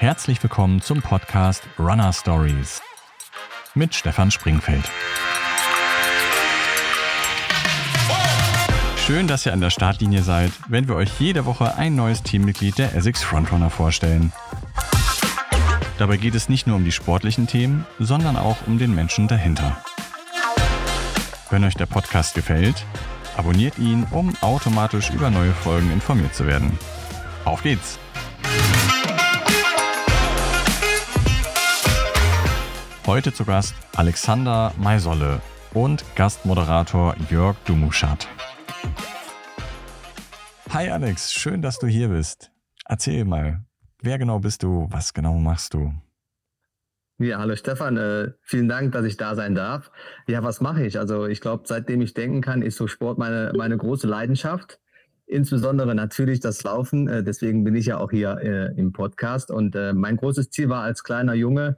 Herzlich willkommen zum Podcast Runner Stories mit Stefan Springfeld. Schön, dass ihr an der Startlinie seid, wenn wir euch jede Woche ein neues Teammitglied der Essex Frontrunner vorstellen. Dabei geht es nicht nur um die sportlichen Themen, sondern auch um den Menschen dahinter. Wenn euch der Podcast gefällt, abonniert ihn, um automatisch über neue Folgen informiert zu werden. Auf geht's! Heute zu Gast Alexander Maisolle und Gastmoderator Jörg Dumuschat. Hi Alex, schön, dass du hier bist. Erzähl mal, wer genau bist du, was genau machst du? Ja, hallo Stefan, äh, vielen Dank, dass ich da sein darf. Ja, was mache ich? Also ich glaube, seitdem ich denken kann, ist so Sport meine, meine große Leidenschaft. Insbesondere natürlich das Laufen. Äh, deswegen bin ich ja auch hier äh, im Podcast. Und äh, mein großes Ziel war als kleiner Junge,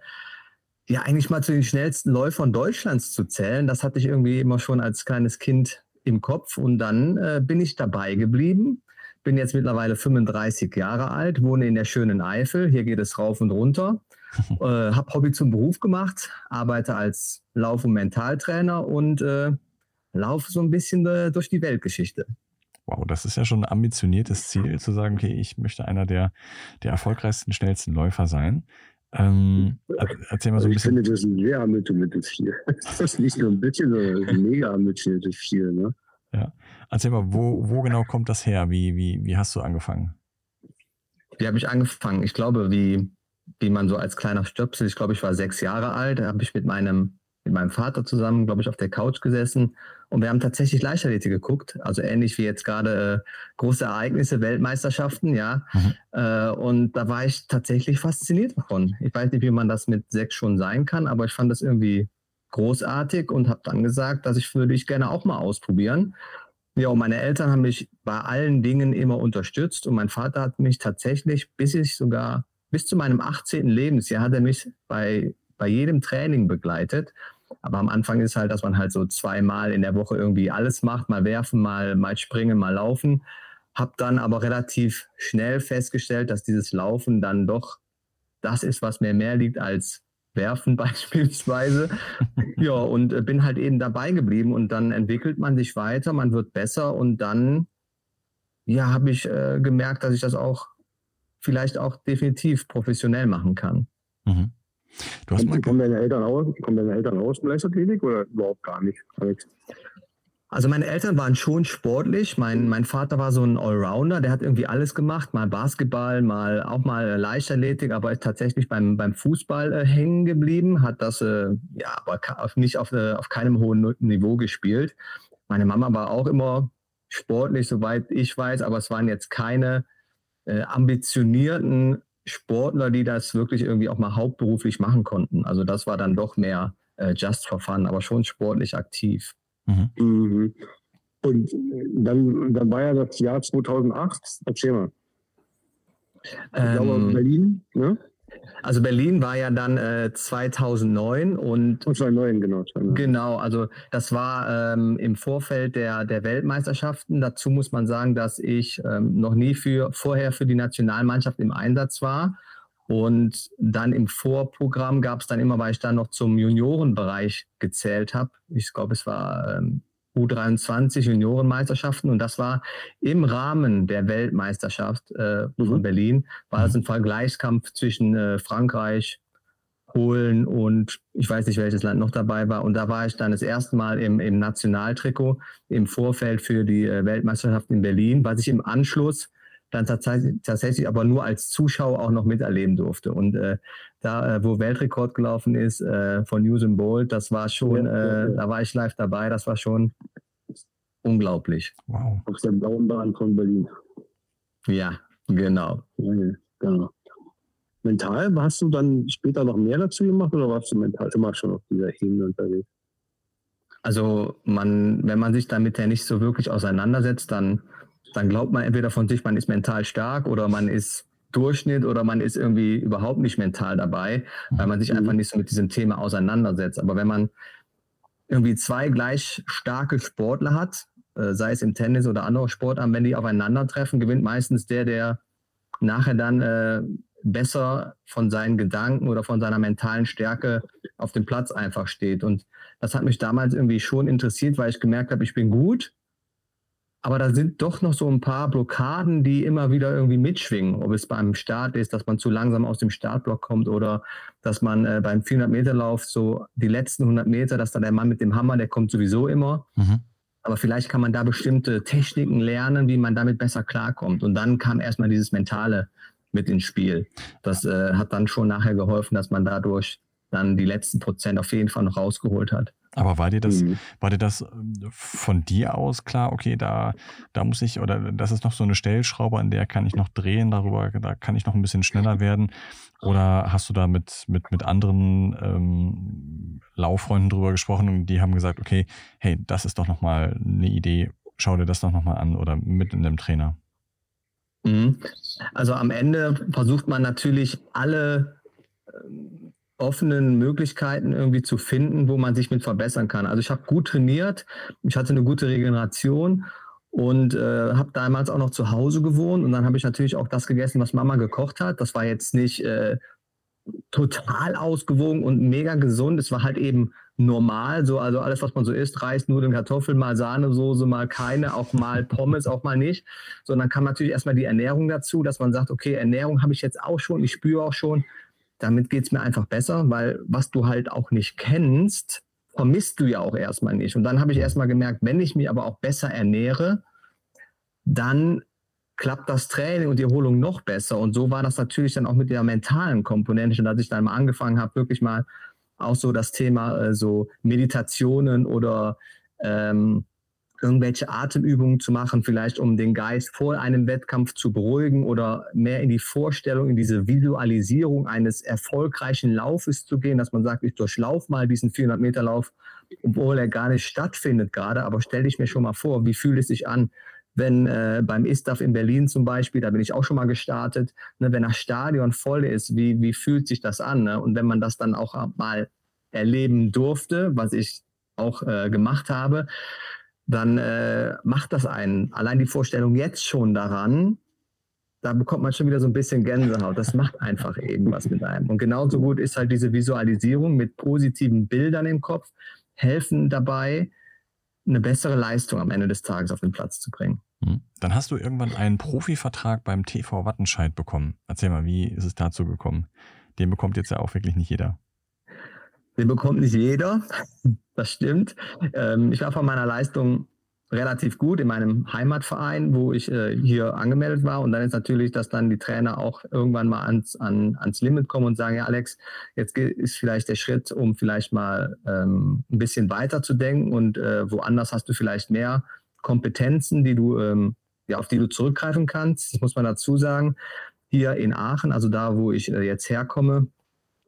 ja eigentlich mal zu den schnellsten Läufern Deutschlands zu zählen. Das hatte ich irgendwie immer schon als kleines Kind im Kopf. Und dann äh, bin ich dabei geblieben. Bin jetzt mittlerweile 35 Jahre alt, wohne in der schönen Eifel. Hier geht es rauf und runter äh, habe Hobby zum Beruf gemacht, arbeite als Lauf- und Mentaltrainer und äh, laufe so ein bisschen äh, durch die Weltgeschichte. Wow, das ist ja schon ein ambitioniertes Ziel, zu sagen, okay, ich möchte einer der, der erfolgreichsten, schnellsten Läufer sein. Ähm, erzähl mal so ein bisschen. Ich finde, das ist ein sehr ambitioniertes Ziel. Das ist nicht nur ein bisschen, sondern ein mega ambitioniertes Ziel. Ne? Ja. Erzähl mal, wo, wo genau kommt das her? Wie, wie, wie hast du angefangen? Wie habe ich angefangen? Ich glaube, wie wie man so als kleiner Stöpsel, ich glaube, ich war sechs Jahre alt, da habe ich mit meinem, mit meinem Vater zusammen, glaube ich, auf der Couch gesessen und wir haben tatsächlich Leichtathletik geguckt, also ähnlich wie jetzt gerade äh, große Ereignisse, Weltmeisterschaften, ja. Mhm. Äh, und da war ich tatsächlich fasziniert davon. Ich weiß nicht, wie man das mit sechs schon sein kann, aber ich fand das irgendwie großartig und habe dann gesagt, dass ich würde ich gerne auch mal ausprobieren. Ja, und meine Eltern haben mich bei allen Dingen immer unterstützt und mein Vater hat mich tatsächlich, bis ich sogar bis zu meinem 18. Lebensjahr hat er mich bei, bei jedem Training begleitet. Aber am Anfang ist halt, dass man halt so zweimal in der Woche irgendwie alles macht, mal werfen, mal, mal springen, mal laufen. Hab dann aber relativ schnell festgestellt, dass dieses Laufen dann doch das ist, was mir mehr liegt als werfen beispielsweise. ja, und äh, bin halt eben dabei geblieben und dann entwickelt man sich weiter, man wird besser und dann ja, habe ich äh, gemerkt, dass ich das auch vielleicht auch definitiv professionell machen kann. Mhm. Du hast mal kommen, deine Eltern aus, kommen deine Eltern aus dem Leichtathletik oder überhaupt gar nicht, Alex? Also meine Eltern waren schon sportlich. Mein, mein Vater war so ein Allrounder, der hat irgendwie alles gemacht, mal Basketball, mal auch mal Leichtathletik, aber ist tatsächlich beim, beim Fußball äh, hängen geblieben, hat das äh, ja aber nicht auf, äh, auf keinem hohen Niveau gespielt. Meine Mama war auch immer sportlich, soweit ich weiß, aber es waren jetzt keine äh, ambitionierten Sportler, die das wirklich irgendwie auch mal hauptberuflich machen konnten. Also das war dann doch mehr äh, just for fun, aber schon sportlich aktiv. Mhm. Mhm. Und dann, dann war ja das Jahr 2008. Erzähl mal. Ich ähm, glaube, Berlin, ne? Also Berlin war ja dann äh, 2009 und 2009 genau. 2009. Genau, also das war ähm, im Vorfeld der der Weltmeisterschaften. Dazu muss man sagen, dass ich ähm, noch nie für vorher für die Nationalmannschaft im Einsatz war und dann im Vorprogramm gab es dann immer, weil ich dann noch zum Juniorenbereich gezählt habe. Ich glaube, es war ähm, U23 Juniorenmeisterschaften und das war im Rahmen der Weltmeisterschaft äh, mhm. von Berlin, war das ein Vergleichskampf zwischen äh, Frankreich, Polen und ich weiß nicht, welches Land noch dabei war. Und da war ich dann das erste Mal im, im Nationaltrikot im Vorfeld für die äh, Weltmeisterschaft in Berlin, was ich im Anschluss dann tatsächlich aber nur als Zuschauer auch noch miterleben durfte. Und äh, da, äh, wo Weltrekord gelaufen ist äh, von Usain Bolt, das war schon, ja, äh, da war ich live dabei, das war schon unglaublich. Wow. Auf der blauen Bahn von Berlin. Ja, genau. Ja, genau. Mental, hast du dann später noch mehr dazu gemacht oder warst du mental immer schon auf dieser Ebene unterwegs? Also man, wenn man sich damit ja nicht so wirklich auseinandersetzt, dann dann glaubt man entweder von sich, man ist mental stark oder man ist Durchschnitt oder man ist irgendwie überhaupt nicht mental dabei, weil man sich mhm. einfach nicht so mit diesem Thema auseinandersetzt. Aber wenn man irgendwie zwei gleich starke Sportler hat, äh, sei es im Tennis oder andere Sportarten, wenn die aufeinandertreffen, gewinnt meistens der, der nachher dann äh, besser von seinen Gedanken oder von seiner mentalen Stärke auf dem Platz einfach steht. Und das hat mich damals irgendwie schon interessiert, weil ich gemerkt habe, ich bin gut, aber da sind doch noch so ein paar Blockaden, die immer wieder irgendwie mitschwingen. Ob es beim Start ist, dass man zu langsam aus dem Startblock kommt oder dass man äh, beim 400-Meter-Lauf so die letzten 100 Meter, dass da der Mann mit dem Hammer, der kommt sowieso immer. Mhm. Aber vielleicht kann man da bestimmte Techniken lernen, wie man damit besser klarkommt. Und dann kam erstmal dieses Mentale mit ins Spiel. Das äh, hat dann schon nachher geholfen, dass man dadurch dann die letzten Prozent auf jeden Fall noch rausgeholt hat. Aber war dir das, mhm. war dir das ähm, von dir aus klar, okay, da, da muss ich, oder das ist noch so eine Stellschraube, an der kann ich noch drehen, darüber, da kann ich noch ein bisschen schneller werden? Oder hast du da mit, mit, mit anderen ähm, Lauffreunden drüber gesprochen und die haben gesagt, okay, hey, das ist doch nochmal eine Idee, schau dir das doch nochmal an oder mit in dem Trainer? Mhm. Also am Ende versucht man natürlich alle offenen Möglichkeiten irgendwie zu finden, wo man sich mit verbessern kann. Also ich habe gut trainiert, ich hatte eine gute Regeneration und äh, habe damals auch noch zu Hause gewohnt und dann habe ich natürlich auch das gegessen, was Mama gekocht hat. Das war jetzt nicht äh, total ausgewogen und mega gesund. Es war halt eben normal, so also alles, was man so isst, Reis, Nudeln, Kartoffeln, mal Sahnesoße, mal keine, auch mal Pommes, auch mal nicht. Sondern kam natürlich erstmal die Ernährung dazu, dass man sagt, okay, Ernährung habe ich jetzt auch schon, ich spüre auch schon, damit geht es mir einfach besser, weil was du halt auch nicht kennst, vermisst du ja auch erstmal nicht. Und dann habe ich erstmal gemerkt, wenn ich mich aber auch besser ernähre, dann klappt das Training und die Erholung noch besser. Und so war das natürlich dann auch mit der mentalen Komponente. Und als ich dann mal angefangen habe, wirklich mal auch so das Thema äh, so Meditationen oder ähm, irgendwelche Atemübungen zu machen, vielleicht um den Geist vor einem Wettkampf zu beruhigen oder mehr in die Vorstellung, in diese Visualisierung eines erfolgreichen Laufes zu gehen, dass man sagt, ich durchlaufe mal diesen 400 Meter Lauf, obwohl er gar nicht stattfindet gerade, aber stelle ich mir schon mal vor, wie fühlt es sich an, wenn äh, beim ISTAF in Berlin zum Beispiel, da bin ich auch schon mal gestartet, ne, wenn das Stadion voll ist, wie, wie fühlt sich das an? Ne? Und wenn man das dann auch mal erleben durfte, was ich auch äh, gemacht habe, dann äh, macht das einen. Allein die Vorstellung jetzt schon daran, da bekommt man schon wieder so ein bisschen Gänsehaut. Das macht einfach eben was mit einem. Und genauso gut ist halt diese Visualisierung mit positiven Bildern im Kopf, helfen dabei, eine bessere Leistung am Ende des Tages auf den Platz zu bringen. Hm. Dann hast du irgendwann einen Profivertrag beim TV Wattenscheid bekommen. Erzähl mal, wie ist es dazu gekommen? Den bekommt jetzt ja auch wirklich nicht jeder. Den bekommt nicht jeder, das stimmt. Ähm, ich war von meiner Leistung relativ gut in meinem Heimatverein, wo ich äh, hier angemeldet war. Und dann ist natürlich, dass dann die Trainer auch irgendwann mal ans, an, ans Limit kommen und sagen, ja Alex, jetzt ist vielleicht der Schritt, um vielleicht mal ähm, ein bisschen weiter zu denken und äh, woanders hast du vielleicht mehr Kompetenzen, die du, ähm, ja, auf die du zurückgreifen kannst. Das muss man dazu sagen. Hier in Aachen, also da, wo ich äh, jetzt herkomme,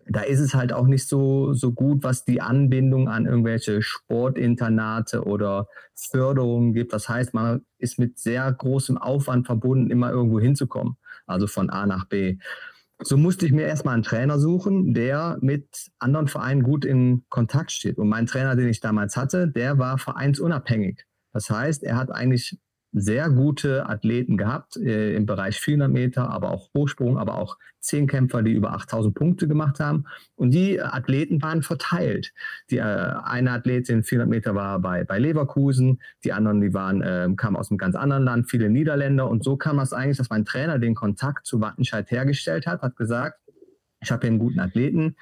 da ist es halt auch nicht so, so gut, was die Anbindung an irgendwelche Sportinternate oder Förderungen gibt. Das heißt, man ist mit sehr großem Aufwand verbunden, immer irgendwo hinzukommen, also von A nach B. So musste ich mir erstmal einen Trainer suchen, der mit anderen Vereinen gut in Kontakt steht. Und mein Trainer, den ich damals hatte, der war vereinsunabhängig. Das heißt, er hat eigentlich sehr gute Athleten gehabt äh, im Bereich 400 Meter, aber auch Hochsprung, aber auch Zehnkämpfer, die über 8000 Punkte gemacht haben. Und die Athleten waren verteilt. Die äh, eine Athletin 400 Meter war bei, bei Leverkusen, die anderen, die waren, äh, kamen aus einem ganz anderen Land, viele Niederländer. Und so kam es eigentlich, dass mein Trainer den Kontakt zu Wattenscheid hergestellt hat, hat gesagt, ich habe hier einen guten Athleten,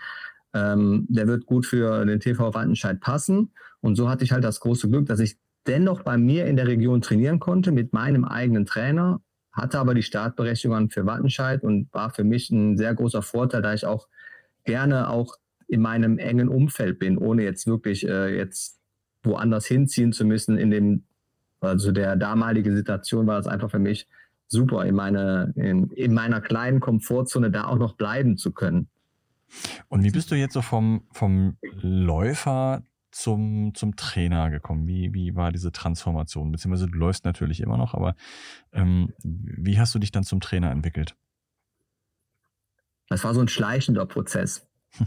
ähm, der wird gut für den TV Wattenscheid passen. Und so hatte ich halt das große Glück, dass ich dennoch bei mir in der Region trainieren konnte mit meinem eigenen Trainer, hatte aber die Startberechtigung für Wattenscheid und war für mich ein sehr großer Vorteil, da ich auch gerne auch in meinem engen Umfeld bin, ohne jetzt wirklich äh, jetzt woanders hinziehen zu müssen. In dem, also der damalige Situation war es einfach für mich super, in, meine, in, in meiner kleinen Komfortzone da auch noch bleiben zu können. Und wie bist du jetzt so vom, vom Läufer zum, zum Trainer gekommen? Wie, wie war diese Transformation? Beziehungsweise du läufst natürlich immer noch, aber ähm, wie hast du dich dann zum Trainer entwickelt? Das war so ein schleichender Prozess.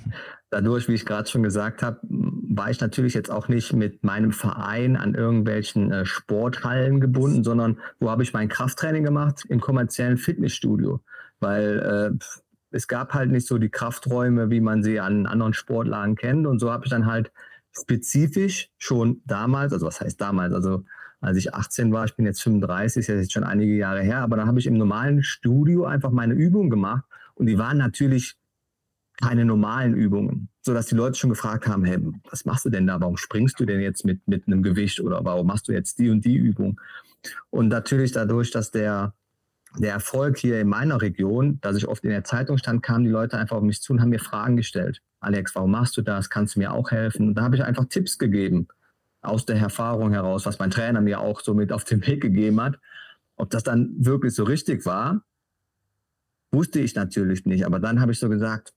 Dadurch, wie ich gerade schon gesagt habe, war ich natürlich jetzt auch nicht mit meinem Verein an irgendwelchen äh, Sporthallen gebunden, sondern wo habe ich mein Krafttraining gemacht? Im kommerziellen Fitnessstudio. Weil äh, es gab halt nicht so die Krafträume, wie man sie an anderen Sportlagen kennt. Und so habe ich dann halt spezifisch schon damals, also was heißt damals, also als ich 18 war, ich bin jetzt 35, ist jetzt schon einige Jahre her, aber dann habe ich im normalen Studio einfach meine Übungen gemacht und die waren natürlich keine normalen Übungen, sodass die Leute schon gefragt haben, hey, was machst du denn da? Warum springst du denn jetzt mit, mit einem Gewicht oder warum machst du jetzt die und die Übung? Und natürlich dadurch, dass der, der Erfolg hier in meiner Region, dass ich oft in der Zeitung stand, kamen die Leute einfach auf mich zu und haben mir Fragen gestellt. Alex, warum machst du das? Kannst du mir auch helfen? Und da habe ich einfach Tipps gegeben aus der Erfahrung heraus, was mein Trainer mir auch so mit auf den Weg gegeben hat. Ob das dann wirklich so richtig war, wusste ich natürlich nicht. Aber dann habe ich so gesagt,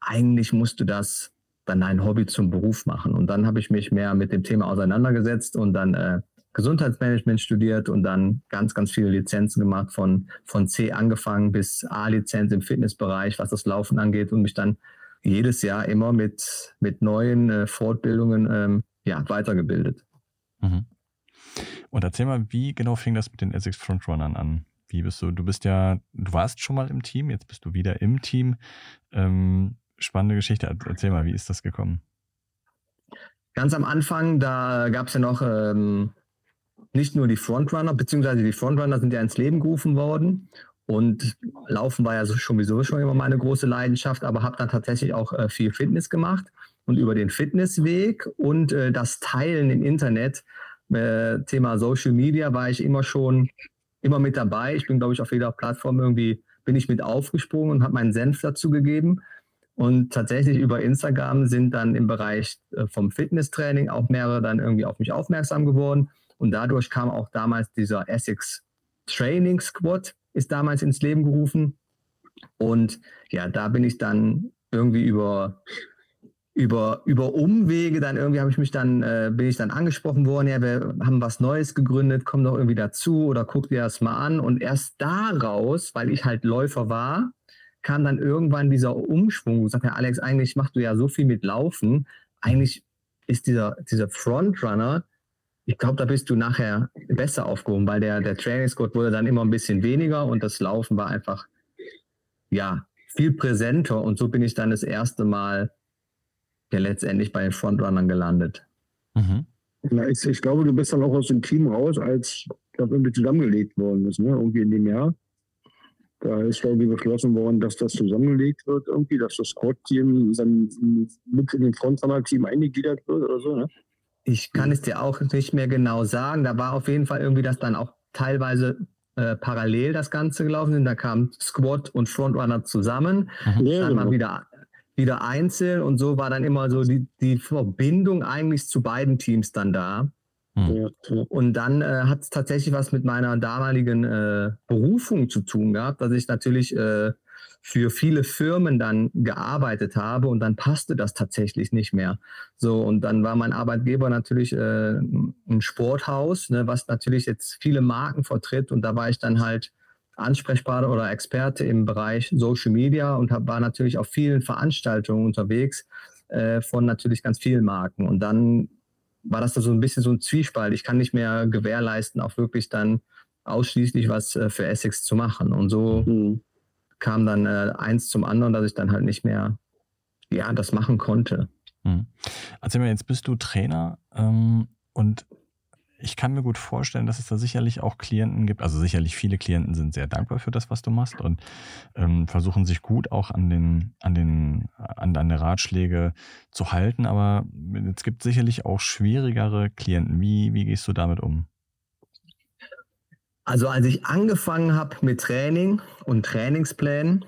eigentlich musst du das dann dein Hobby zum Beruf machen. Und dann habe ich mich mehr mit dem Thema auseinandergesetzt und dann äh, Gesundheitsmanagement studiert und dann ganz, ganz viele Lizenzen gemacht, von, von C angefangen bis A-Lizenz im Fitnessbereich, was das Laufen angeht und mich dann jedes Jahr immer mit, mit neuen äh, Fortbildungen ähm, ja, weitergebildet. Mhm. Und erzähl mal, wie genau fing das mit den Essex Frontrunnern an? Wie bist du? Du bist ja, du warst schon mal im Team, jetzt bist du wieder im Team. Ähm, spannende Geschichte. Erzähl mal, wie ist das gekommen? Ganz am Anfang, da gab es ja noch ähm, nicht nur die Frontrunner, beziehungsweise die Frontrunner sind ja ins Leben gerufen worden. Und Laufen war ja sowieso schon immer meine große Leidenschaft, aber habe dann tatsächlich auch äh, viel Fitness gemacht. Und über den Fitnessweg und äh, das Teilen im Internet, äh, Thema Social Media, war ich immer schon immer mit dabei. Ich bin, glaube ich, auf jeder Plattform irgendwie, bin ich mit aufgesprungen und habe meinen Senf dazu gegeben. Und tatsächlich über Instagram sind dann im Bereich äh, vom Fitnesstraining auch mehrere dann irgendwie auf mich aufmerksam geworden. Und dadurch kam auch damals dieser Essex Training Squad, ist damals ins Leben gerufen. Und ja, da bin ich dann irgendwie über, über, über Umwege, dann irgendwie habe ich mich dann, äh, bin ich dann angesprochen worden, ja, wir haben was Neues gegründet, komm doch irgendwie dazu oder guck dir das mal an. Und erst daraus, weil ich halt Läufer war, kam dann irgendwann dieser Umschwung. Ich sagte, ja, Alex, eigentlich machst du ja so viel mit Laufen. Eigentlich ist dieser, dieser Frontrunner ich glaube, da bist du nachher besser aufgehoben, weil der, der Trainingscode wurde dann immer ein bisschen weniger und das Laufen war einfach, ja, viel präsenter und so bin ich dann das erste Mal ja letztendlich bei den Frontrunnern gelandet. Mhm. Ja, ich, ich, glaube, du bist dann auch aus dem Team raus, als das irgendwie zusammengelegt worden ist, ne? irgendwie in dem Jahr. Da ist irgendwie beschlossen worden, dass das zusammengelegt wird, irgendwie, dass das Squad-Team dann mit in den Frontrunner-Team eingegliedert wird oder so. Ne? Ich kann es dir auch nicht mehr genau sagen. Da war auf jeden Fall irgendwie das dann auch teilweise äh, parallel das Ganze gelaufen sind. Da kamen Squad und Frontrunner zusammen, mhm. dann mal wieder, wieder einzeln und so war dann immer so die, die Verbindung eigentlich zu beiden Teams dann da. Mhm. Und dann äh, hat es tatsächlich was mit meiner damaligen äh, Berufung zu tun gehabt, dass ich natürlich äh, für viele Firmen dann gearbeitet habe und dann passte das tatsächlich nicht mehr. So, und dann war mein Arbeitgeber natürlich äh, ein Sporthaus, ne, was natürlich jetzt viele Marken vertritt und da war ich dann halt Ansprechpartner oder Experte im Bereich Social Media und hab, war natürlich auf vielen Veranstaltungen unterwegs äh, von natürlich ganz vielen Marken. Und dann war das da so ein bisschen so ein Zwiespalt. Ich kann nicht mehr gewährleisten, auch wirklich dann ausschließlich was äh, für Essex zu machen. Und so mhm kam dann äh, eins zum anderen, dass ich dann halt nicht mehr ja, das machen konnte. Hm. Erzähl mir, jetzt bist du Trainer ähm, und ich kann mir gut vorstellen, dass es da sicherlich auch Klienten gibt. Also sicherlich viele Klienten sind sehr dankbar für das, was du machst und ähm, versuchen sich gut auch an den, an den, an deine Ratschläge zu halten. Aber es gibt sicherlich auch schwierigere Klienten. Wie, wie gehst du damit um? Also als ich angefangen habe mit Training und Trainingsplänen,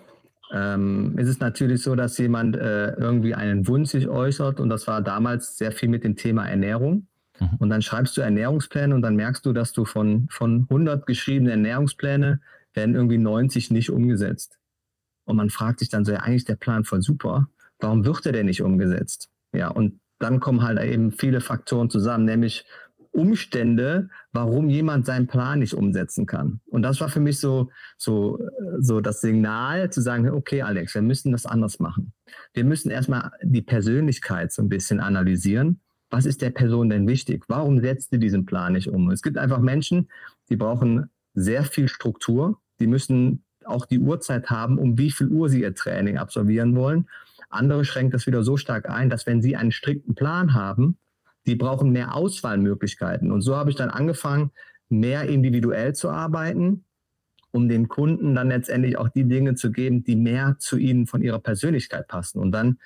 ähm, ist es natürlich so, dass jemand äh, irgendwie einen Wunsch sich äußert und das war damals sehr viel mit dem Thema Ernährung. Mhm. Und dann schreibst du Ernährungspläne und dann merkst du, dass du von, von 100 geschriebenen Ernährungspläne werden irgendwie 90 nicht umgesetzt. Und man fragt sich dann so, ja, eigentlich der Plan voll super. Warum wird er denn nicht umgesetzt? Ja, und dann kommen halt eben viele Faktoren zusammen, nämlich Umstände, warum jemand seinen Plan nicht umsetzen kann. Und das war für mich so, so, so das Signal zu sagen, okay, Alex, wir müssen das anders machen. Wir müssen erstmal die Persönlichkeit so ein bisschen analysieren. Was ist der Person denn wichtig? Warum setzt sie diesen Plan nicht um? Es gibt einfach Menschen, die brauchen sehr viel Struktur. Die müssen auch die Uhrzeit haben, um wie viel Uhr sie ihr Training absolvieren wollen. Andere schränken das wieder so stark ein, dass wenn sie einen strikten Plan haben, die brauchen mehr Auswahlmöglichkeiten. Und so habe ich dann angefangen, mehr individuell zu arbeiten, um den Kunden dann letztendlich auch die Dinge zu geben, die mehr zu ihnen von ihrer Persönlichkeit passen. Und dann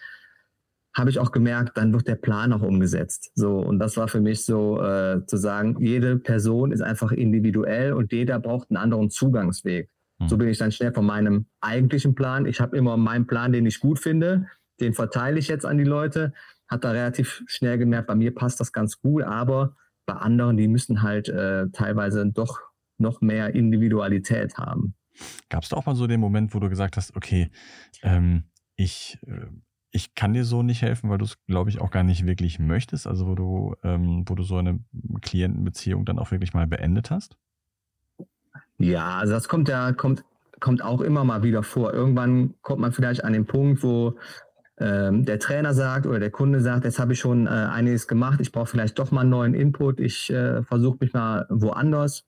habe ich auch gemerkt, dann wird der Plan auch umgesetzt. So, und das war für mich so äh, zu sagen, jede Person ist einfach individuell und jeder braucht einen anderen Zugangsweg. So hm. bin ich dann schnell von meinem eigentlichen Plan. Ich habe immer meinen Plan, den ich gut finde, den verteile ich jetzt an die Leute. Hat da relativ schnell gemerkt, bei mir passt das ganz gut, aber bei anderen, die müssen halt äh, teilweise doch noch mehr Individualität haben. Gab es da auch mal so den Moment, wo du gesagt hast, okay, ähm, ich, äh, ich kann dir so nicht helfen, weil du es, glaube ich, auch gar nicht wirklich möchtest, also wo du, ähm, wo du so eine Klientenbeziehung dann auch wirklich mal beendet hast? Ja, also das kommt ja, kommt, kommt auch immer mal wieder vor. Irgendwann kommt man vielleicht an den Punkt, wo ähm, der Trainer sagt oder der Kunde sagt, jetzt habe ich schon äh, einiges gemacht, ich brauche vielleicht doch mal einen neuen Input, ich äh, versuche mich mal woanders.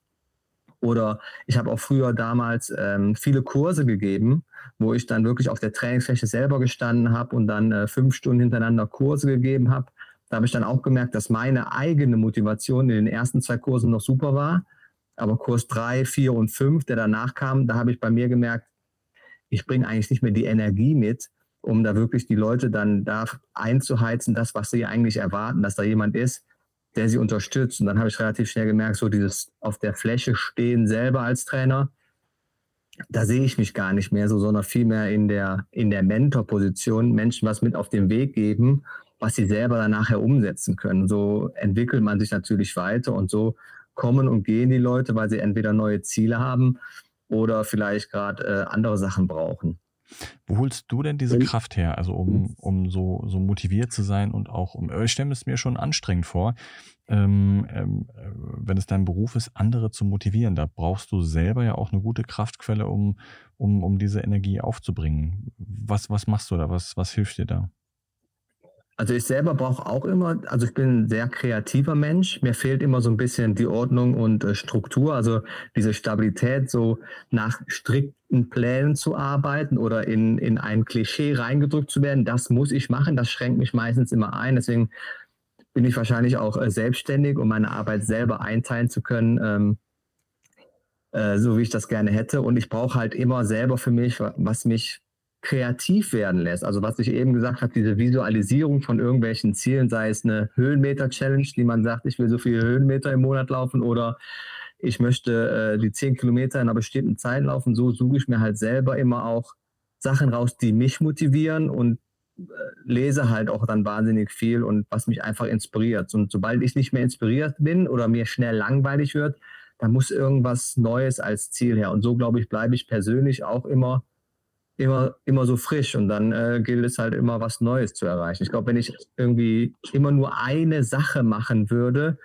Oder ich habe auch früher damals ähm, viele Kurse gegeben, wo ich dann wirklich auf der Trainingsfläche selber gestanden habe und dann äh, fünf Stunden hintereinander Kurse gegeben habe. Da habe ich dann auch gemerkt, dass meine eigene Motivation in den ersten zwei Kursen noch super war. Aber Kurs drei, vier und fünf, der danach kam, da habe ich bei mir gemerkt, ich bringe eigentlich nicht mehr die Energie mit, um da wirklich die Leute dann da einzuheizen, das, was sie eigentlich erwarten, dass da jemand ist, der sie unterstützt. Und dann habe ich relativ schnell gemerkt, so dieses auf der Fläche stehen selber als Trainer, da sehe ich mich gar nicht mehr so, sondern vielmehr in der, in der Mentorposition, Menschen was mit auf den Weg geben, was sie selber dann nachher umsetzen können. So entwickelt man sich natürlich weiter und so kommen und gehen die Leute, weil sie entweder neue Ziele haben oder vielleicht gerade äh, andere Sachen brauchen. Wo holst du denn diese Kraft her? Also um, um so, so motiviert zu sein und auch um, ich stelle es mir schon anstrengend vor, ähm, ähm, wenn es dein Beruf ist, andere zu motivieren. Da brauchst du selber ja auch eine gute Kraftquelle, um, um, um diese Energie aufzubringen. Was, was machst du da? Was, was hilft dir da? Also ich selber brauche auch immer, also ich bin ein sehr kreativer Mensch. Mir fehlt immer so ein bisschen die Ordnung und äh, Struktur, also diese Stabilität, so nach strikten Plänen zu arbeiten oder in, in ein Klischee reingedrückt zu werden. Das muss ich machen. Das schränkt mich meistens immer ein. Deswegen bin ich wahrscheinlich auch äh, selbstständig, um meine Arbeit selber einteilen zu können. Ähm, äh, so wie ich das gerne hätte. Und ich brauche halt immer selber für mich, was mich kreativ werden lässt. Also was ich eben gesagt habe, diese Visualisierung von irgendwelchen Zielen, sei es eine Höhenmeter-Challenge, die man sagt, ich will so viele Höhenmeter im Monat laufen oder ich möchte äh, die zehn Kilometer in einer bestimmten Zeit laufen, so suche ich mir halt selber immer auch Sachen raus, die mich motivieren und äh, lese halt auch dann wahnsinnig viel und was mich einfach inspiriert. Und sobald ich nicht mehr inspiriert bin oder mir schnell langweilig wird, dann muss irgendwas Neues als Ziel her. Und so, glaube ich, bleibe ich persönlich auch immer immer, immer so frisch und dann äh, gilt es halt immer was Neues zu erreichen. Ich glaube, wenn ich irgendwie immer nur eine Sache machen würde,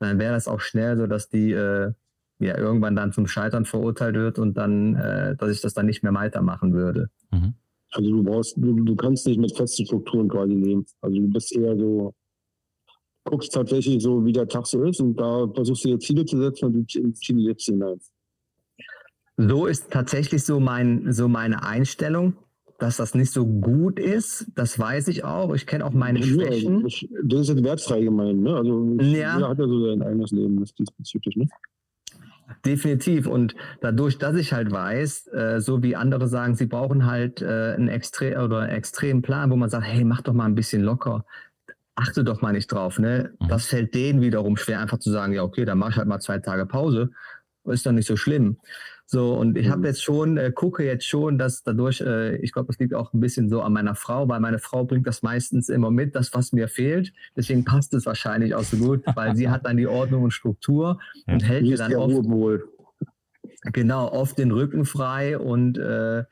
dann wäre das auch schnell so, dass die äh, ja irgendwann dann zum Scheitern verurteilt wird und dann, äh, dass ich das dann nicht mehr weitermachen würde. Mhm. Also du brauchst, du, du kannst nicht mit festen Strukturen quasi leben. Also du bist eher so, guckst tatsächlich so, wie der Tag so ist und da versuchst du dir Ziele zu setzen und die Ziele lebst hinein. So ist tatsächlich so, mein, so meine Einstellung. Dass das nicht so gut ist, das weiß ich auch. Ich kenne auch meine ja, Schwächen. Das ist jetzt wertfrei gemeint, ne? Also ja. jeder hat ja so sein eigenes Leben das diesbezüglich, ne? Definitiv. Und dadurch, dass ich halt weiß, äh, so wie andere sagen, sie brauchen halt äh, einen extrem oder einen extremen Plan, wo man sagt, hey, mach doch mal ein bisschen locker. Achte doch mal nicht drauf. Ne? Mhm. Das fällt denen wiederum schwer, einfach zu sagen, ja, okay, dann mach ich halt mal zwei Tage Pause. Ist doch nicht so schlimm. So, und ich habe mhm. jetzt schon, äh, gucke jetzt schon, dass dadurch, äh, ich glaube, das liegt auch ein bisschen so an meiner Frau, weil meine Frau bringt das meistens immer mit, das, was mir fehlt. Deswegen passt es wahrscheinlich auch so gut, weil sie hat dann die Ordnung und Struktur ja. und hält mir dann oft, wohl. genau, oft den Rücken frei und äh,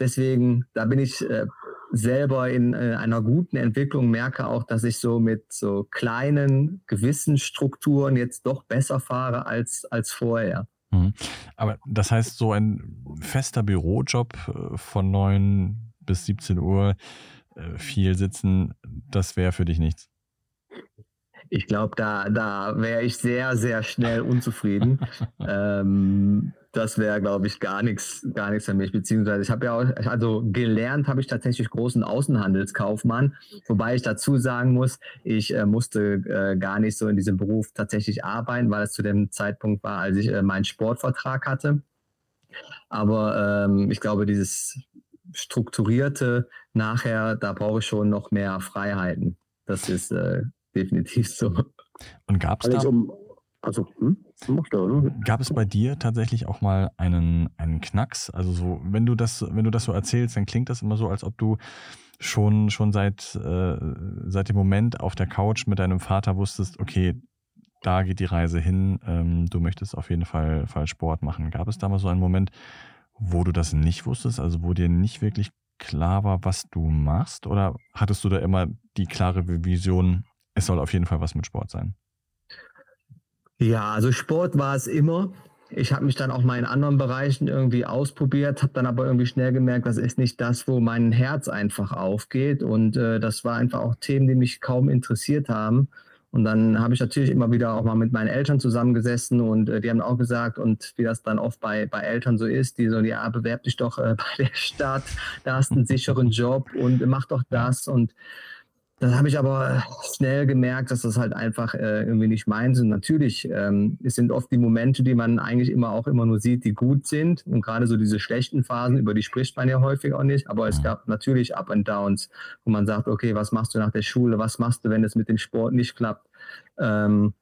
deswegen, da bin ich äh, selber in äh, einer guten Entwicklung, merke auch, dass ich so mit so kleinen, gewissen Strukturen jetzt doch besser fahre als, als vorher. Mhm. Aber das heißt, so ein fester Bürojob äh, von 9 bis 17 Uhr, äh, viel sitzen, das wäre für dich nichts. Ich glaube, da, da wäre ich sehr, sehr schnell unzufrieden. ähm, das wäre, glaube ich, gar nichts, gar nichts für mich. Beziehungsweise ich habe ja auch, also gelernt habe ich tatsächlich großen Außenhandelskaufmann, wobei ich dazu sagen muss, ich äh, musste äh, gar nicht so in diesem Beruf tatsächlich arbeiten, weil es zu dem Zeitpunkt war, als ich äh, meinen Sportvertrag hatte. Aber ähm, ich glaube, dieses strukturierte nachher, da brauche ich schon noch mehr Freiheiten. Das ist äh, definitiv so. Und gab es da, um, also, hm? Gab es bei dir tatsächlich auch mal einen, einen Knacks? Also so, wenn du das, wenn du das so erzählst, dann klingt das immer so, als ob du schon, schon seit, äh, seit dem Moment auf der Couch mit deinem Vater wusstest, okay, da geht die Reise hin, ähm, du möchtest auf jeden Fall, Fall Sport machen. Gab es da mal so einen Moment, wo du das nicht wusstest, also wo dir nicht wirklich klar war, was du machst? Oder hattest du da immer die klare Vision, es soll auf jeden Fall was mit Sport sein? Ja, also Sport war es immer. Ich habe mich dann auch mal in anderen Bereichen irgendwie ausprobiert, habe dann aber irgendwie schnell gemerkt, das ist nicht das, wo mein Herz einfach aufgeht. Und äh, das war einfach auch Themen, die mich kaum interessiert haben. Und dann habe ich natürlich immer wieder auch mal mit meinen Eltern zusammengesessen und äh, die haben auch gesagt, und wie das dann oft bei, bei Eltern so ist, die so, ja, bewerb dich doch äh, bei der Stadt, da hast du einen sicheren Job und mach doch das. Und dann habe ich aber schnell gemerkt, dass das halt einfach äh, irgendwie nicht meins ist. Natürlich, ähm, es sind oft die Momente, die man eigentlich immer auch immer nur sieht, die gut sind. Und gerade so diese schlechten Phasen, über die spricht man ja häufig auch nicht. Aber es gab natürlich Up and Downs, wo man sagt, okay, was machst du nach der Schule? Was machst du, wenn es mit dem Sport nicht klappt? Ähm,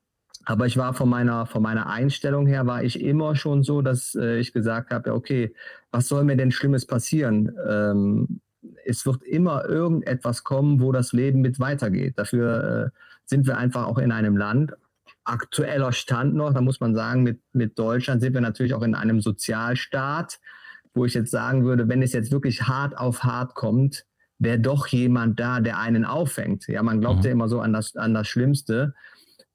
aber ich war von meiner, von meiner Einstellung her, war ich immer schon so, dass äh, ich gesagt habe, ja, okay, was soll mir denn Schlimmes passieren? Ähm, es wird immer irgendetwas kommen, wo das Leben mit weitergeht. Dafür äh, sind wir einfach auch in einem Land. Aktueller Stand noch, da muss man sagen, mit, mit Deutschland sind wir natürlich auch in einem Sozialstaat, wo ich jetzt sagen würde, wenn es jetzt wirklich hart auf hart kommt, wäre doch jemand da, der einen auffängt. Ja, man glaubt mhm. ja immer so an das, an das Schlimmste.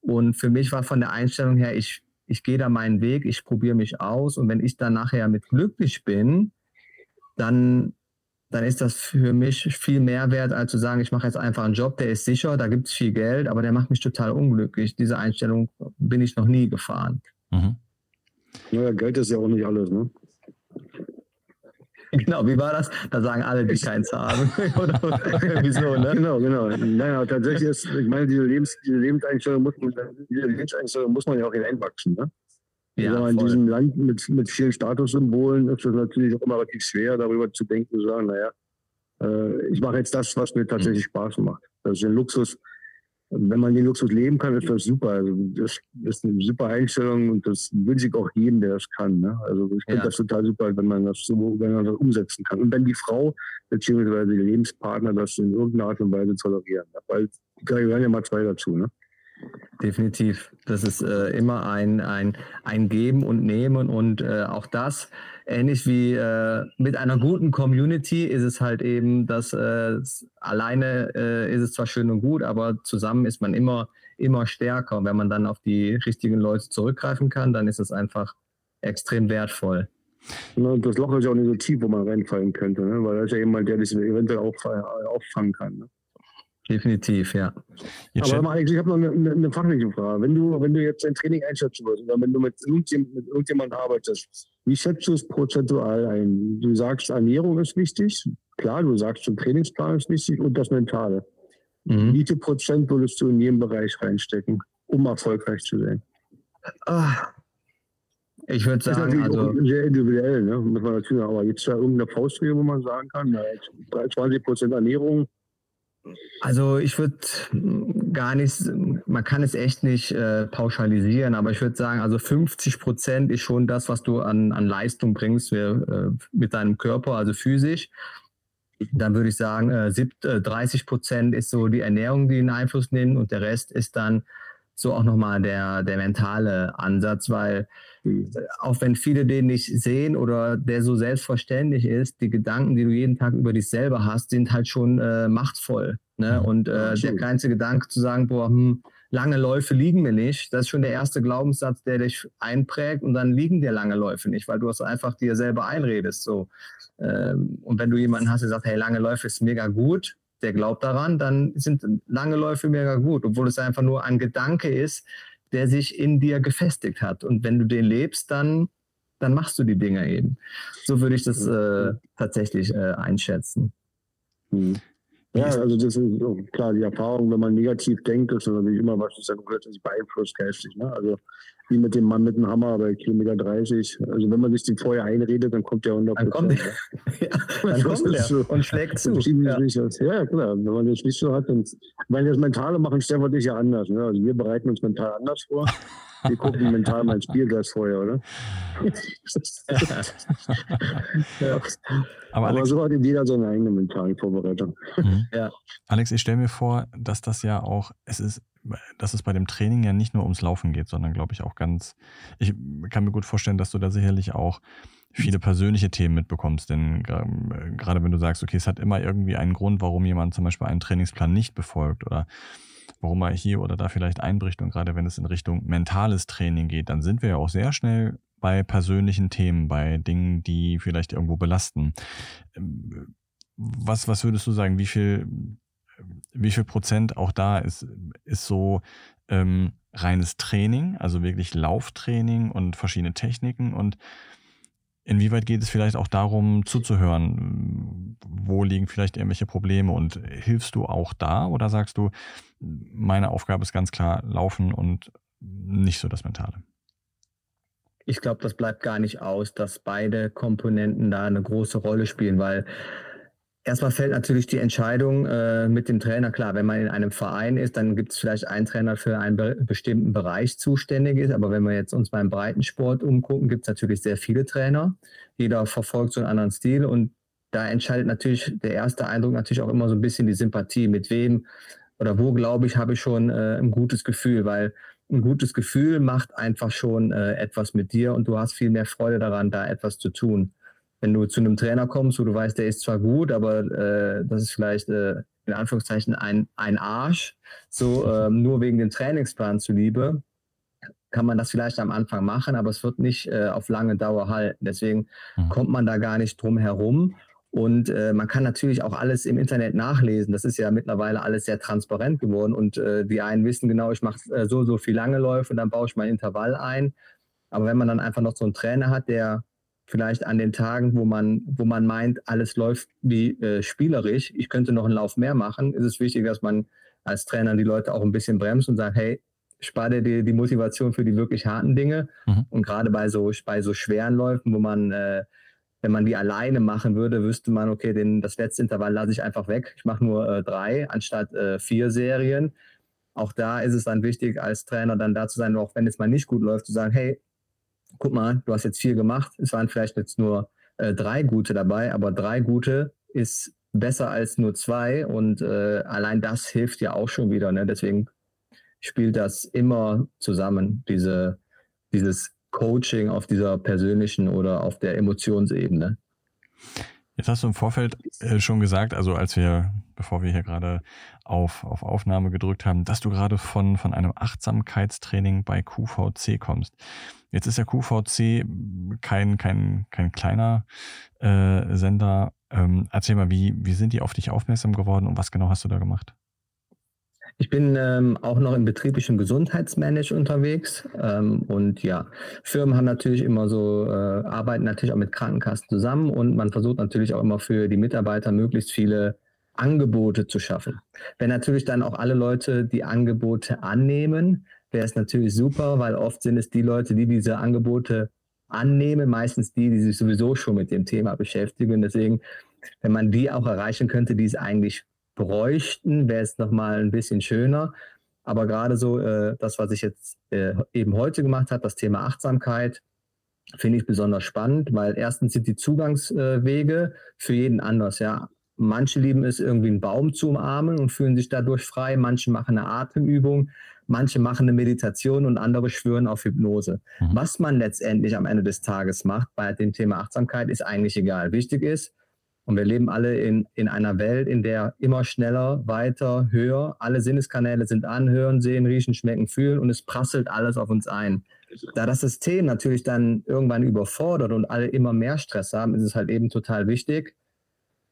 Und für mich war von der Einstellung her, ich, ich gehe da meinen Weg, ich probiere mich aus und wenn ich dann nachher mit glücklich bin, dann dann ist das für mich viel mehr wert, als zu sagen, ich mache jetzt einfach einen Job, der ist sicher, da gibt es viel Geld, aber der macht mich total unglücklich. Diese Einstellung bin ich noch nie gefahren. Mhm. Naja, Geld ist ja auch nicht alles, ne? Genau, wie war das? Da sagen alle, die keins haben. Oder wieso, ne? Genau, genau. Naja, tatsächlich ist, ich meine, diese, Lebens, diese Lebenseinstellung muss man, diese Lebenseinstellung muss man ja auch hineinwachsen, ne? Ja, also in diesem Land mit, mit vielen Statussymbolen ist es natürlich auch immer relativ schwer, darüber zu denken und zu sagen, naja, äh, ich mache jetzt das, was mir tatsächlich mhm. Spaß macht. Das ist ein Luxus. Wenn man den Luxus leben kann, ist das super. Also das, das ist eine super Einstellung und das wünsche ich auch jedem, der das kann. Ne? Also ich finde ja. das total super, wenn man das so, wenn man das umsetzen kann. Und wenn die Frau bzw. die Lebenspartner das in irgendeiner Art und Weise tolerieren. Ne? Weil da gehören ja mal zwei dazu. Ne? Definitiv. Das ist äh, immer ein, ein, ein Geben und Nehmen und äh, auch das, ähnlich wie äh, mit einer guten Community, ist es halt eben, dass äh, alleine äh, ist es zwar schön und gut, aber zusammen ist man immer, immer stärker. Und wenn man dann auf die richtigen Leute zurückgreifen kann, dann ist es einfach extrem wertvoll. Und das Loch ist ja auch nicht so tief, wo man reinfallen könnte, ne? weil da ist ja jemand, der das eventuell auch auffangen kann. Ne? Definitiv, ja. Jetzt Aber Alex, ich habe noch eine, eine, fachliche Frage. Wenn du, wenn du jetzt ein Training einschätzen würdest oder wenn du mit, irgendjemand, mit irgendjemandem arbeitest, wie schätzt du es prozentual ein? Du sagst, Ernährung ist wichtig. Klar, du sagst, der Trainingsplan ist wichtig und das Mentale. Mhm. Wie viel Prozent würdest du in jedem Bereich reinstecken, um erfolgreich zu sein? Ah. Ich würde sagen, also sehr individuell, ne? Muss man natürlich, aber jetzt da irgendeine Faustregel, wo man sagen kann, 20 Prozent Ernährung, also ich würde gar nicht, man kann es echt nicht äh, pauschalisieren, aber ich würde sagen, also 50 Prozent ist schon das, was du an, an Leistung bringst äh, mit deinem Körper, also physisch. Dann würde ich sagen, äh, 30 äh, Prozent ist so die Ernährung, die einen Einfluss nimmt und der Rest ist dann so auch nochmal der, der mentale Ansatz, weil hm. auch wenn viele den nicht sehen oder der so selbstverständlich ist, die Gedanken, die du jeden Tag über dich selber hast, sind halt schon äh, machtvoll. Ne? Und äh, der kleinste Gedanke zu sagen, boah, hm, lange Läufe liegen mir nicht, das ist schon der erste Glaubenssatz, der dich einprägt und dann liegen dir lange Läufe nicht, weil du es einfach dir selber einredest. So. Ähm, und wenn du jemanden hast, der sagt, hey, lange Läufe ist mega gut, der glaubt daran, dann sind lange Läufe mega gut, obwohl es einfach nur ein Gedanke ist, der sich in dir gefestigt hat. Und wenn du den lebst, dann dann machst du die Dinge eben. So würde ich das äh, tatsächlich äh, einschätzen. Mhm. Ja, also das ist klar, die Erfahrung, wenn man negativ denkt, ist natürlich immer was, das dann plötzlich beeinflusst geistig. Ne? Also wie mit dem Mann mit dem Hammer bei Kilometer 30. Also wenn man sich den vorher einredet, dann kommt der 100 Dann kommt der, ja, dann kommt der so, und schlägt zu. Ja. ja. klar. Wenn man das nicht so hat, dann, weil das Mentale machen Stefan und ich ja anders. Ne? Also wir bereiten uns mental anders vor. Wir gucken mental mal ins Spielglas vorher, oder? ja. Aber, Alex, Aber, so hat jeder seine eigene mentale Vorbereitung. Mhm. Ja. Alex, ich stelle mir vor, dass das ja auch, es ist, dass es bei dem Training ja nicht nur ums Laufen geht, sondern glaube ich auch ganz, ich kann mir gut vorstellen, dass du da sicherlich auch viele persönliche Themen mitbekommst. Denn gerade wenn du sagst, okay, es hat immer irgendwie einen Grund, warum jemand zum Beispiel einen Trainingsplan nicht befolgt oder warum er hier oder da vielleicht einbricht. Und gerade wenn es in Richtung mentales Training geht, dann sind wir ja auch sehr schnell bei persönlichen Themen, bei Dingen, die vielleicht irgendwo belasten. Ähm, was, was würdest du sagen, wie viel, wie viel Prozent auch da ist, ist so ähm, reines Training, also wirklich Lauftraining und verschiedene Techniken und Inwieweit geht es vielleicht auch darum, zuzuhören? Wo liegen vielleicht irgendwelche Probleme und hilfst du auch da oder sagst du, meine Aufgabe ist ganz klar Laufen und nicht so das Mentale? Ich glaube, das bleibt gar nicht aus, dass beide Komponenten da eine große Rolle spielen, weil Erstmal fällt natürlich die Entscheidung äh, mit dem Trainer klar. Wenn man in einem Verein ist, dann gibt es vielleicht einen Trainer für einen be bestimmten Bereich zuständig ist. Aber wenn wir jetzt uns beim Breitensport umgucken, gibt es natürlich sehr viele Trainer. Jeder verfolgt so einen anderen Stil und da entscheidet natürlich der erste Eindruck natürlich auch immer so ein bisschen die Sympathie. Mit wem oder wo, glaube ich, habe ich schon äh, ein gutes Gefühl, weil ein gutes Gefühl macht einfach schon äh, etwas mit dir und du hast viel mehr Freude daran, da etwas zu tun wenn du zu einem Trainer kommst, wo du weißt, der ist zwar gut, aber äh, das ist vielleicht äh, in Anführungszeichen ein, ein Arsch, so ähm, nur wegen dem Trainingsplan zuliebe, kann man das vielleicht am Anfang machen, aber es wird nicht äh, auf lange Dauer halten. Deswegen mhm. kommt man da gar nicht drum herum. Und äh, man kann natürlich auch alles im Internet nachlesen. Das ist ja mittlerweile alles sehr transparent geworden. Und äh, die einen wissen genau, ich mache äh, so, so viel lange Läufe und dann baue ich mein Intervall ein. Aber wenn man dann einfach noch so einen Trainer hat, der vielleicht an den Tagen, wo man, wo man meint, alles läuft wie äh, spielerisch, ich könnte noch einen Lauf mehr machen, ist es wichtig, dass man als Trainer die Leute auch ein bisschen bremst und sagt, hey, spar dir die, die Motivation für die wirklich harten Dinge. Mhm. Und gerade bei so, bei so schweren Läufen, wo man, äh, wenn man die alleine machen würde, wüsste man, okay, den, das letzte Intervall lasse ich einfach weg. Ich mache nur äh, drei anstatt äh, vier Serien. Auch da ist es dann wichtig, als Trainer dann da zu sein, auch wenn es mal nicht gut läuft, zu sagen, hey, guck mal, du hast jetzt vier gemacht, es waren vielleicht jetzt nur äh, drei gute dabei, aber drei gute ist besser als nur zwei und äh, allein das hilft ja auch schon wieder. Ne? Deswegen spielt das immer zusammen, diese, dieses Coaching auf dieser persönlichen oder auf der Emotionsebene. Jetzt hast du im Vorfeld äh, schon gesagt, also als wir, bevor wir hier gerade auf, auf Aufnahme gedrückt haben, dass du gerade von, von einem Achtsamkeitstraining bei QVC kommst. Jetzt ist ja QVC kein, kein, kein kleiner äh, Sender. Ähm, erzähl mal, wie, wie sind die auf dich aufmerksam geworden und was genau hast du da gemacht? Ich bin ähm, auch noch im betrieblichen Gesundheitsmanage unterwegs ähm, und ja, Firmen haben natürlich immer so, äh, arbeiten natürlich auch mit Krankenkassen zusammen und man versucht natürlich auch immer für die Mitarbeiter möglichst viele Angebote zu schaffen. Wenn natürlich dann auch alle Leute die Angebote annehmen, wäre es natürlich super, weil oft sind es die Leute, die diese Angebote annehmen, meistens die, die sich sowieso schon mit dem Thema beschäftigen. Deswegen, wenn man die auch erreichen könnte, die es eigentlich bräuchten, wäre es nochmal ein bisschen schöner. Aber gerade so äh, das, was ich jetzt äh, eben heute gemacht habe, das Thema Achtsamkeit, finde ich besonders spannend, weil erstens sind die Zugangswege für jeden anders. Ja, manche lieben es irgendwie einen Baum zu umarmen und fühlen sich dadurch frei. Manche machen eine Atemübung, manche machen eine Meditation und andere schwören auf Hypnose. Mhm. Was man letztendlich am Ende des Tages macht bei dem Thema Achtsamkeit, ist eigentlich egal. Wichtig ist, und wir leben alle in, in einer Welt, in der immer schneller, weiter, höher, alle Sinneskanäle sind an, hören, sehen, riechen, schmecken, fühlen und es prasselt alles auf uns ein. Da das System natürlich dann irgendwann überfordert und alle immer mehr Stress haben, ist es halt eben total wichtig,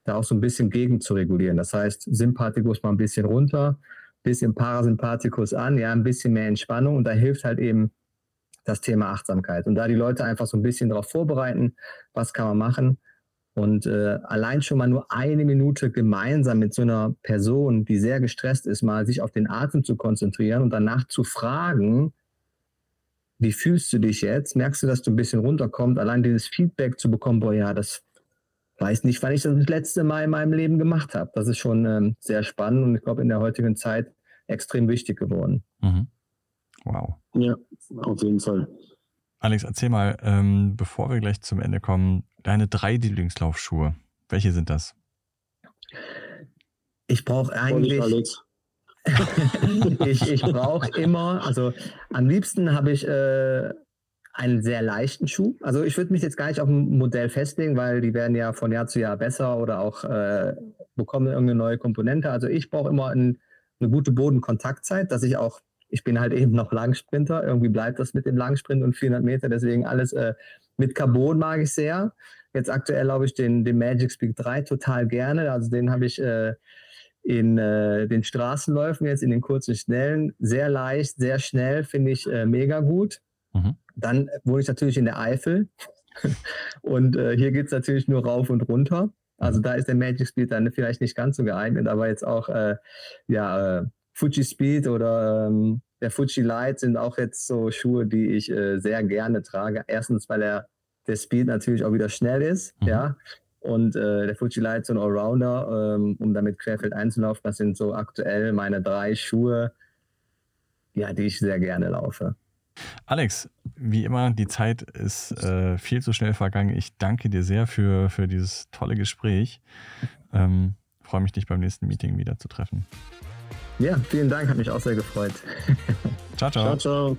da auch so ein bisschen gegen zu regulieren. Das heißt, Sympathikus mal ein bisschen runter, bisschen Parasympathikus an, ja, ein bisschen mehr Entspannung und da hilft halt eben das Thema Achtsamkeit. Und da die Leute einfach so ein bisschen darauf vorbereiten, was kann man machen. Und äh, allein schon mal nur eine Minute gemeinsam mit so einer Person, die sehr gestresst ist, mal sich auf den Atem zu konzentrieren und danach zu fragen, wie fühlst du dich jetzt? Merkst du, dass du ein bisschen runterkommst? Allein dieses Feedback zu bekommen, boah, ja, das weiß nicht, wann ich das das letzte Mal in meinem Leben gemacht habe. Das ist schon ähm, sehr spannend und ich glaube in der heutigen Zeit extrem wichtig geworden. Mhm. Wow. Ja, auf jeden Fall. Alex, erzähl mal, ähm, bevor wir gleich zum Ende kommen, deine drei Lieblingslaufschuhe. Welche sind das? Ich brauche eigentlich. Ich ich brauche immer, also am liebsten habe ich äh, einen sehr leichten Schuh. Also ich würde mich jetzt gar nicht auf ein Modell festlegen, weil die werden ja von Jahr zu Jahr besser oder auch äh, bekommen irgendeine neue Komponente. Also ich brauche immer ein, eine gute Bodenkontaktzeit, dass ich auch, ich bin halt eben noch Langsprinter, irgendwie bleibt das mit dem Langsprint und 400 Meter, deswegen alles äh, mit Carbon mag ich sehr. Jetzt aktuell glaube ich den, den Magic Speed 3 total gerne. Also den habe ich äh, in äh, den Straßenläufen jetzt, in den kurzen Schnellen, sehr leicht, sehr schnell, finde ich äh, mega gut. Mhm. Dann wohne ich natürlich in der Eifel und äh, hier geht es natürlich nur rauf und runter. Also da ist der Magic Speed dann vielleicht nicht ganz so geeignet, aber jetzt auch äh, ja, äh, Fuji Speed oder ähm, der Fuji Light sind auch jetzt so Schuhe, die ich äh, sehr gerne trage. Erstens, weil er der Speed natürlich auch wieder schnell ist, mhm. ja. Und äh, der Fuji Light so ein Allrounder, ähm, um damit querfeld einzulaufen. Das sind so aktuell meine drei Schuhe, ja, die ich sehr gerne laufe. Alex, wie immer, die Zeit ist äh, viel zu schnell vergangen. Ich danke dir sehr für, für dieses tolle Gespräch. Ähm, freue mich, dich beim nächsten Meeting wieder zu treffen. Ja, vielen Dank, hat mich auch sehr gefreut. ciao, ciao. Ciao, ciao.